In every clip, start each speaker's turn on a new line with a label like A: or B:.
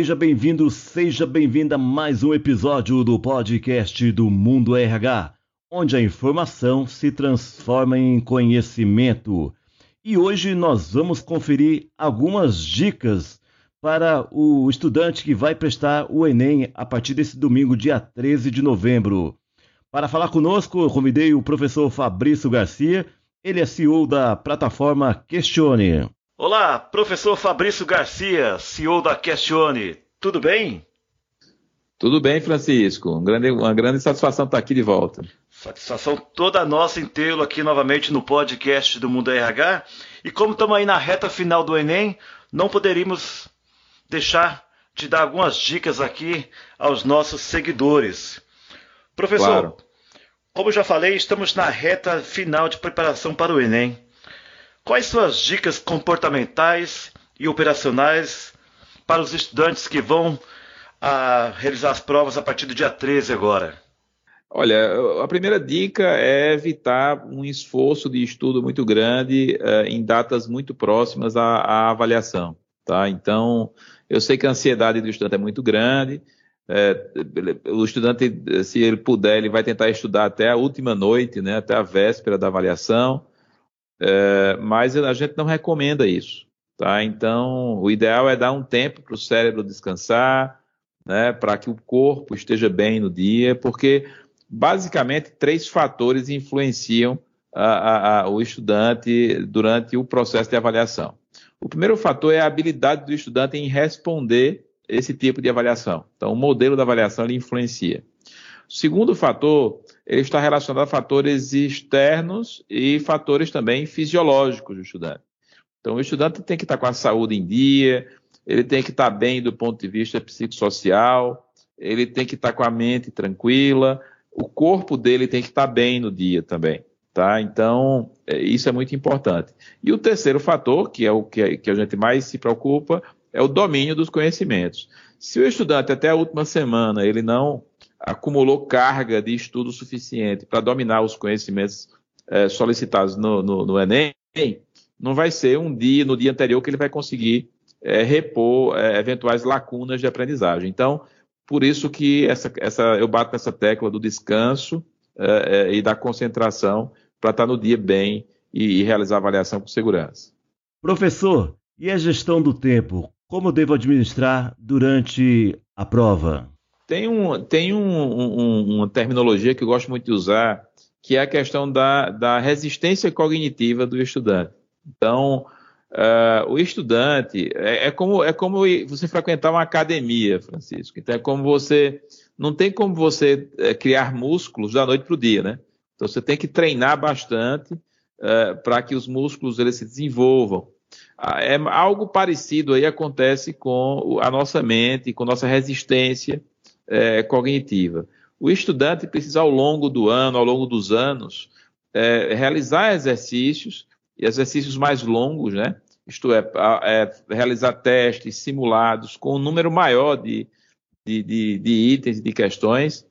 A: Seja bem-vindo, seja bem-vinda a mais um episódio do podcast do Mundo RH, onde a informação se transforma em conhecimento. E hoje nós vamos conferir algumas dicas para o estudante que vai prestar o Enem a partir desse domingo, dia 13 de novembro. Para falar conosco, eu convidei o professor Fabrício Garcia, ele é CEO da plataforma Questione. Olá, professor Fabrício Garcia, CEO da Questione. Tudo bem?
B: Tudo bem, Francisco. Um grande, uma grande satisfação estar aqui de volta.
A: Satisfação toda nossa em tê-lo aqui novamente no podcast do Mundo RH. E como estamos aí na reta final do Enem, não poderíamos deixar de dar algumas dicas aqui aos nossos seguidores. Professor, claro. como já falei, estamos na reta final de preparação para o Enem. Quais são as dicas comportamentais e operacionais para os estudantes que vão a, ah, realizar as provas a partir do dia 13 agora?
B: Olha, a primeira dica é evitar um esforço de estudo muito grande uh, em datas muito próximas à, à, avaliação, tá? Então, eu sei que a ansiedade do estudante é muito grande. É, o estudante, se ele puder, ele vai tentar estudar até a última noite, né, até a véspera da avaliação. É, mas a gente não recomenda isso. Tá? Então, o ideal é dar um tempo para o cérebro descansar, né, para que o corpo esteja bem no dia, porque basicamente três fatores influenciam a, a, a, o estudante durante o processo de avaliação. O primeiro fator é a habilidade do estudante em responder esse tipo de avaliação. Então, o modelo da avaliação ele influencia. O segundo fator ele está relacionado a fatores externos e fatores também fisiológicos do estudante. Então, o estudante tem que estar com a saúde em dia, ele tem que estar bem do ponto de vista psicossocial, ele tem que estar com a mente tranquila, o corpo dele tem que estar bem no dia também. Tá? Então, é, isso é muito importante. E o terceiro fator, que é o que, que a gente mais se preocupa, é o domínio dos conhecimentos. Se o estudante até a última semana ele não acumulou carga de estudo suficiente para dominar os conhecimentos é, solicitados no, no, no, Enem, não vai ser um dia, no dia anterior, que ele vai conseguir é, repor é, eventuais lacunas de aprendizagem. Então, por isso que essa, essa, eu bato nessa tecla do descanso é, é, e da concentração para estar no dia bem e, e realizar a avaliação com segurança.
A: Professor, e a gestão do tempo? Como devo administrar durante a prova?
B: Tem, um, tem um, um, uma terminologia que eu gosto muito de usar, que é a questão da, da resistência cognitiva do estudante. Então, uh, o estudante é, é, como, é como você frequentar uma academia, Francisco. Então, é como você. Não tem como você é, criar músculos da noite para o dia, né? Então, você tem que treinar bastante uh, para que os músculos eles se desenvolvam. Ah, é algo parecido aí acontece com a nossa mente, com nossa resistência é, cognitiva. O estudante precisa, ao longo do ano, ao longo dos anos, é, realizar exercícios, e exercícios mais longos, né? Isto é, é, realizar testes simulados com um número maior de, de, de, de itens de questões,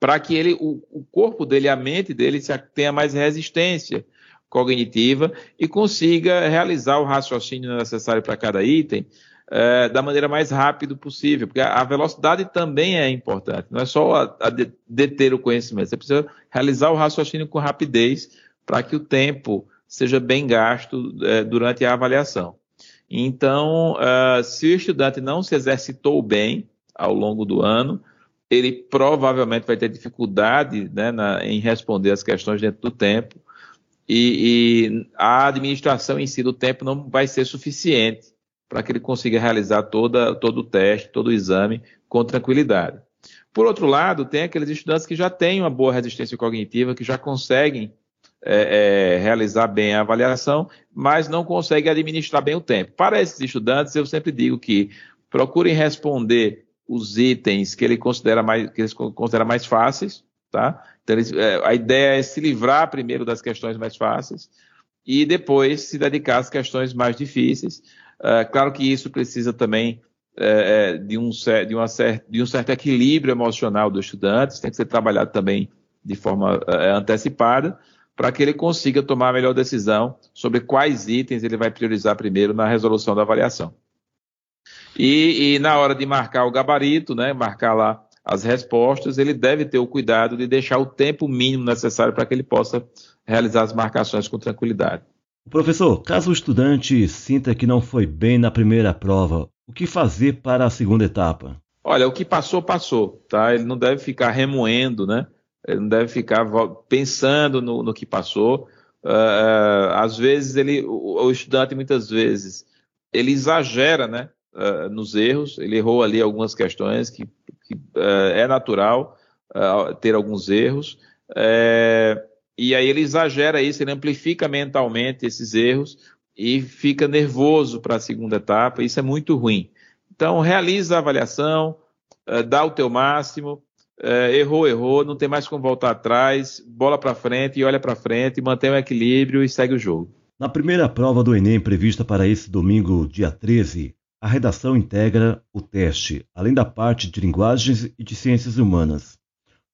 B: para que ele, o, o, corpo dele, a mente dele, tenha mais resistência cognitiva e consiga realizar o raciocínio necessário para cada item é, da maneira mais rápida possível, porque a, a, velocidade também é importante, não é só a, a de, deter o conhecimento, você precisa realizar o raciocínio com rapidez para que o tempo seja bem gasto é, durante a avaliação. Então, uh, se o estudante não se exercitou bem ao longo do ano, ele provavelmente vai ter dificuldade né, na, em responder as questões dentro do tempo, e, e a administração em si do tempo não vai ser suficiente para que ele consiga realizar toda, todo o teste, todo o exame com tranquilidade. Por outro lado, tem aqueles estudantes que já têm uma boa resistência cognitiva, que já conseguem é, é, realizar bem a avaliação, mas não conseguem administrar bem o tempo. Para esses estudantes, eu sempre digo que procurem responder os itens que ele considera mais, que eles considera mais fáceis, tá? Então, eles, é, a ideia é se livrar primeiro das questões mais fáceis e depois se dedicar às questões mais difíceis, é, claro que isso precisa também é, é de, um, de, uma de um certo equilíbrio emocional dos estudantes, tem que ser trabalhado também de forma antecipada, para que ele consiga tomar a melhor decisão sobre quais itens ele vai priorizar primeiro na resolução da avaliação. E, e, na hora de marcar o gabarito, né, marcar lá as respostas, ele deve ter o cuidado de deixar o tempo mínimo necessário para que ele possa realizar as marcações com tranquilidade.
A: Professor, caso o estudante sinta que não foi bem na primeira prova, o que fazer para a segunda etapa?
B: Olha, o que passou, passou, tá? Ele não deve ficar remoendo, né? Ele não deve ficar pensando no, no que passou. Uh, às vezes ele, o, o, estudante muitas vezes ele exagera, né? Uh, nos erros, ele errou ali algumas questões que, que uh, é natural ter alguns erros. E aí ele exagera isso, ele amplifica mentalmente esses erros e fica nervoso para a segunda etapa. Isso é muito ruim. Então realiza a avaliação, dá o teu máximo, é, errou, errou, não tem mais como voltar atrás, bola para frente e olha para frente, mantém o equilíbrio e segue o jogo.
A: Na primeira prova do Enem prevista para esse domingo, dia 13, a redação integra o teste, além da parte de linguagens e de ciências humanas.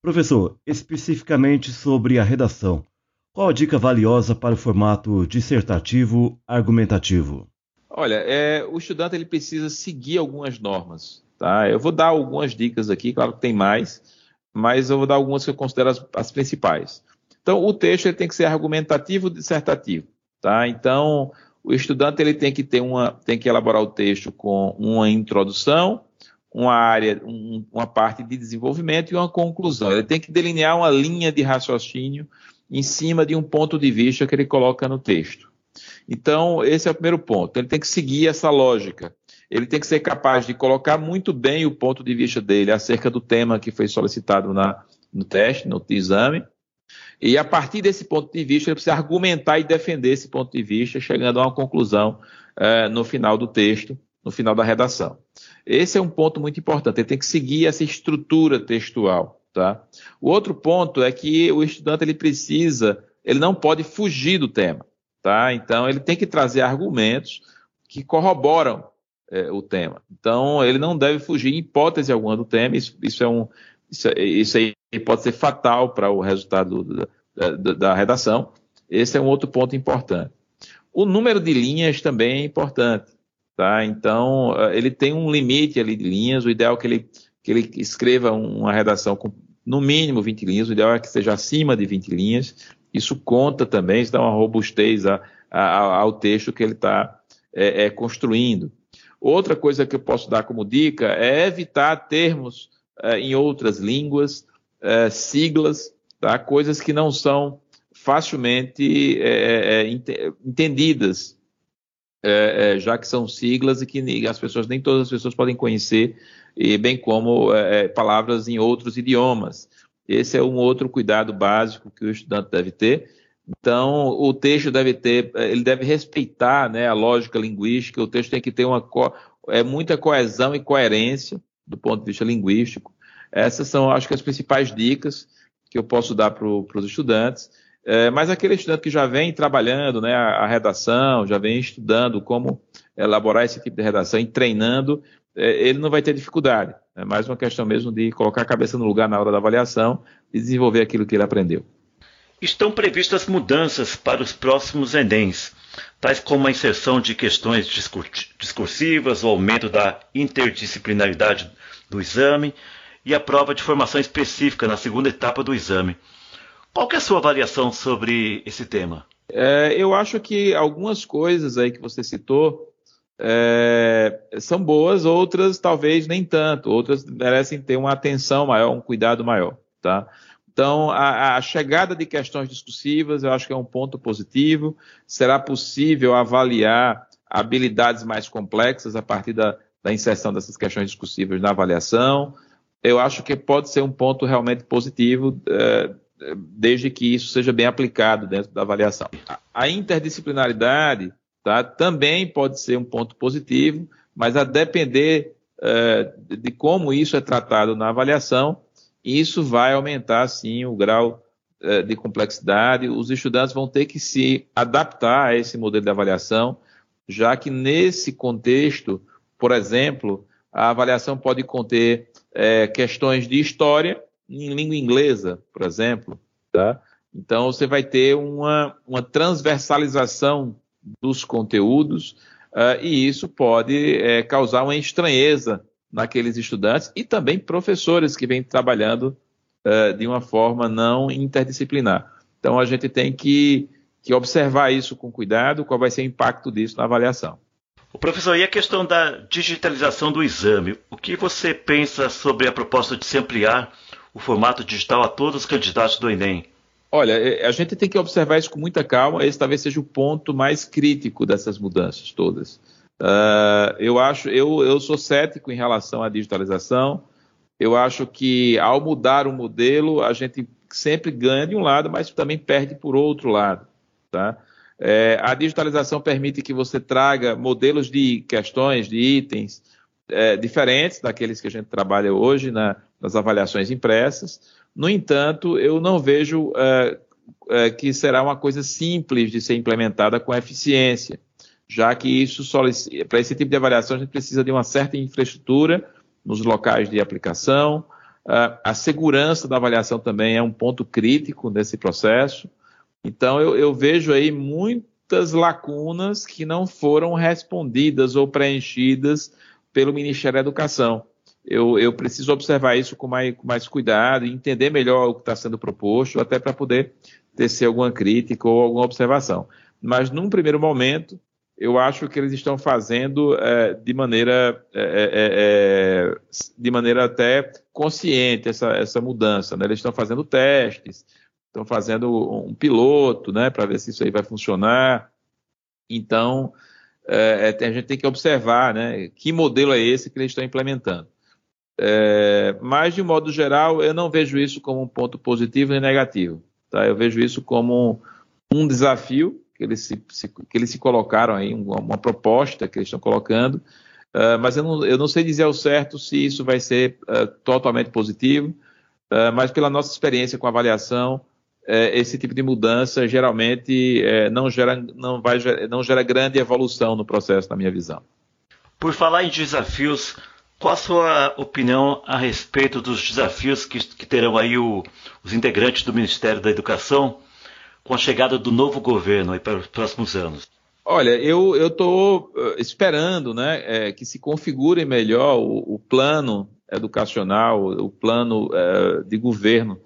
A: Professor, especificamente sobre a redação, qual a dica valiosa para o formato dissertativo argumentativo?
B: Olha, é, o estudante ele precisa seguir algumas normas. Tá? Eu vou dar algumas dicas aqui, claro que tem mais, mas eu vou dar algumas que eu considero as, as principais. Então, o texto ele tem que ser argumentativo dissertativo. Tá? Então, o estudante ele tem que ter uma, tem que elaborar o texto com uma introdução, uma área, um, uma parte de desenvolvimento e uma conclusão. Ele tem que delinear uma linha de raciocínio em cima de um ponto de vista que ele coloca no texto. Então, esse é o primeiro ponto. Ele tem que seguir essa lógica ele tem que ser capaz de colocar muito bem o ponto de vista dele acerca do tema que foi solicitado na, no teste, no exame. E a partir desse ponto de vista, ele precisa argumentar e defender esse ponto de vista, chegando a uma conclusão é, no final do texto, no final da redação. Esse é um ponto muito importante. Ele tem que seguir essa estrutura textual. Tá? O outro ponto é que o estudante ele precisa, ele não pode fugir do tema. Tá? Então, ele tem que trazer argumentos que corroboram é, o tema. Então, ele não deve fugir em hipótese alguma do tema. Isso, isso é um, isso, isso, aí pode ser fatal para o resultado da, da, da, redação. Esse é um outro ponto importante. O número de linhas também é importante. Tá? Então, é, ele tem um limite ali de linhas. O ideal é que ele, que ele escreva uma redação com no mínimo 20 linhas. O ideal é que seja acima de 20 linhas. Isso conta também, isso dá uma robustez a, a, ao texto que ele está é, é, construindo. Outra coisa que eu posso dar como dica é evitar termos é, em outras línguas, é, siglas, tá? coisas que não são facilmente é, é, é é, já que são siglas e que as pessoas, nem todas as pessoas podem conhecer, e bem como palavras em outros idiomas. Esse é um outro cuidado básico que o estudante deve ter. Então, o texto deve ter, ele deve respeitar né, a lógica linguística, o texto tem que ter uma é, muita coesão e coerência do ponto de vista linguístico. Essas são, acho que, as principais dicas que eu posso dar para os estudantes. É, mas aquele estudante que já vem trabalhando né, a, a, redação, já vem estudando como elaborar esse tipo de redação e treinando, é, ele não vai ter dificuldade. É mais uma questão mesmo de colocar a cabeça no lugar na hora da avaliação e desenvolver aquilo que ele aprendeu.
A: Estão previstas mudanças para os próximos Enems, tais como a inserção de questões discursivas, o aumento da interdisciplinaridade do exame e a prova de formação específica na segunda etapa do exame. Qual é a sua avaliação sobre esse tema?
B: É, eu acho que algumas coisas aí que você citou é, são boas, outras talvez nem tanto, outras merecem ter uma atenção maior, um cuidado maior, tá? Então, a, a, chegada de questões discursivas eu acho que é um ponto positivo. Será possível avaliar habilidades mais complexas a partir da, da inserção dessas questões discursivas na avaliação. Eu acho que pode ser um ponto realmente positivo, é, desde que isso seja bem aplicado dentro da avaliação. A interdisciplinaridade tá, também pode ser um ponto positivo, mas a depender é, de como isso é tratado na avaliação, isso vai aumentar, sim, o grau eh, de complexidade. Os estudantes vão ter que se adaptar a esse modelo de avaliação, já que nesse contexto, por exemplo, a avaliação pode conter é, questões de história em língua inglesa, por exemplo. Tá? Então, você vai ter uma, uma transversalização dos conteúdos, uh, e isso pode é, causar uma estranheza naqueles estudantes e também professores que vêm trabalhando uh, de uma forma não interdisciplinar. Então a gente tem que, que observar isso com cuidado, qual vai ser o impacto disso na avaliação.
A: O professor, e a questão da digitalização do exame? O que você pensa sobre a proposta de se ampliar o formato digital a todos os candidatos do Enem?
B: Olha, é, a gente tem que observar isso com muita calma. Esse talvez seja o ponto mais crítico dessas mudanças todas. Uh, eu acho, eu, eu sou cético em relação à digitalização. Eu acho que ao mudar o modelo, a gente sempre ganha de um lado, mas também perde por outro lado. Tá? É, a digitalização permite que você traga modelos de questões, de itens é, diferentes daqueles que a gente trabalha hoje na, nas avaliações impressas. No entanto, eu não vejo é, é que será uma coisa simples de ser implementada com eficiência, já que isso para esse tipo de avaliação a gente precisa de uma certa infraestrutura nos locais de aplicação. É, a segurança da avaliação também é um ponto crítico nesse processo. Então, eu, eu vejo aí muitas lacunas que não foram respondidas ou preenchidas pelo Ministério da Educação. Eu, eu, preciso observar isso com mais, com mais cuidado e entender melhor o que está sendo proposto, até para poder tecer alguma crítica ou alguma observação. Mas, num primeiro momento, eu acho que eles estão fazendo é, de maneira é, é, é, é de maneira até consciente essa, essa mudança. Né? Eles estão fazendo testes, estão fazendo um piloto, né, para ver se isso aí vai funcionar. Então, é, é, a gente tem que observar, né, que modelo é esse que eles estão implementando. É, mas, de modo geral, eu não vejo isso como um ponto positivo nem negativo. Tá? Eu vejo isso como um desafio que eles se, se que eles se colocaram aí, uma, uma, proposta que eles estão colocando, uh, mas eu não, eu não, sei dizer ao certo se isso vai ser uh, totalmente positivo, uh, mas pela nossa experiência com avaliação, é, esse tipo de mudança geralmente é, não, gera, não, vai, não gera grande evolução no processo, na minha visão.
A: Por falar em desafios, qual a sua opinião a respeito dos desafios que, que terão aí o, os integrantes do Ministério da Educação com a chegada do novo governo para os próximos anos?
B: Olha, eu estou uh, esperando né, é, que se configure melhor o, o plano educacional, o plano é, de governo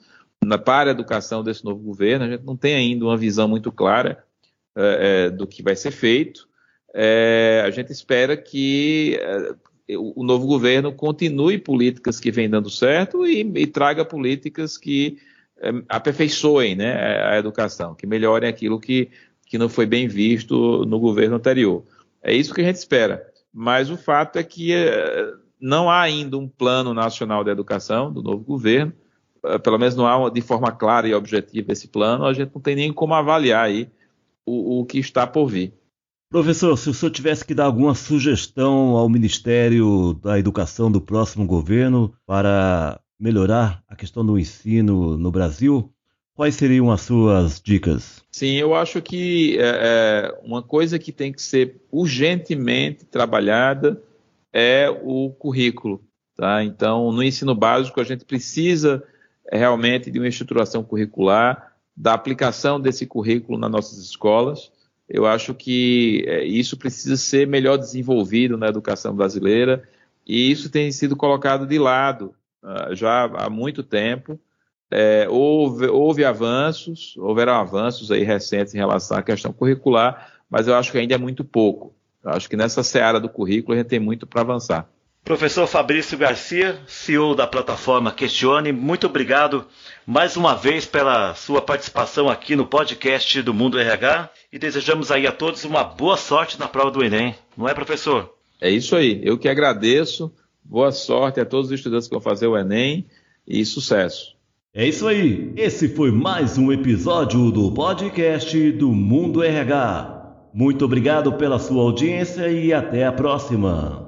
B: na, para a educação desse novo governo, a gente não tem ainda uma visão muito clara é, é, do que vai ser feito. É, a gente espera que é, o, o, novo governo continue políticas que vêm dando certo e, e traga políticas que é, aperfeiçoem né, a, educação, que melhorem aquilo que, que não foi bem visto no governo anterior. É isso que a gente espera. Mas o fato é que é, não há ainda um plano nacional de educação do novo governo. Eh, pelo menos não há de forma clara e objetiva esse plano, a gente não tem nem como avaliar aí o, o que está por vir.
A: Professor, se o senhor tivesse que dar alguma sugestão ao Ministério da Educação do próximo governo para melhorar a questão do ensino no Brasil, quais seriam as suas dicas?
B: Sim, eu acho que é, é uma coisa que tem que ser urgentemente trabalhada é o currículo. Tá? Então, no ensino básico, a gente precisa realmente de uma estruturação curricular, da aplicação desse currículo nas nossas escolas. Eu acho que é, isso precisa ser melhor desenvolvido na educação brasileira e isso tem sido colocado de lado uh, já há muito tempo. É, houve, houve, avanços, houveram avanços aí recentes em relação à questão curricular, mas eu acho que ainda é muito pouco. Eu acho que nessa seara do currículo a gente tem muito para avançar.
A: Professor Fabrício Garcia, CEO da plataforma Questione, muito obrigado mais uma vez pela sua participação aqui no podcast do Mundo RH e desejamos aí a todos uma boa sorte na prova do Enem, não é, professor?
B: É isso aí, eu que agradeço, boa sorte a todos os estudantes que vão fazer o Enem e sucesso.
A: É isso aí, esse foi mais um episódio do podcast do Mundo RH. Muito obrigado pela sua audiência e até a próxima.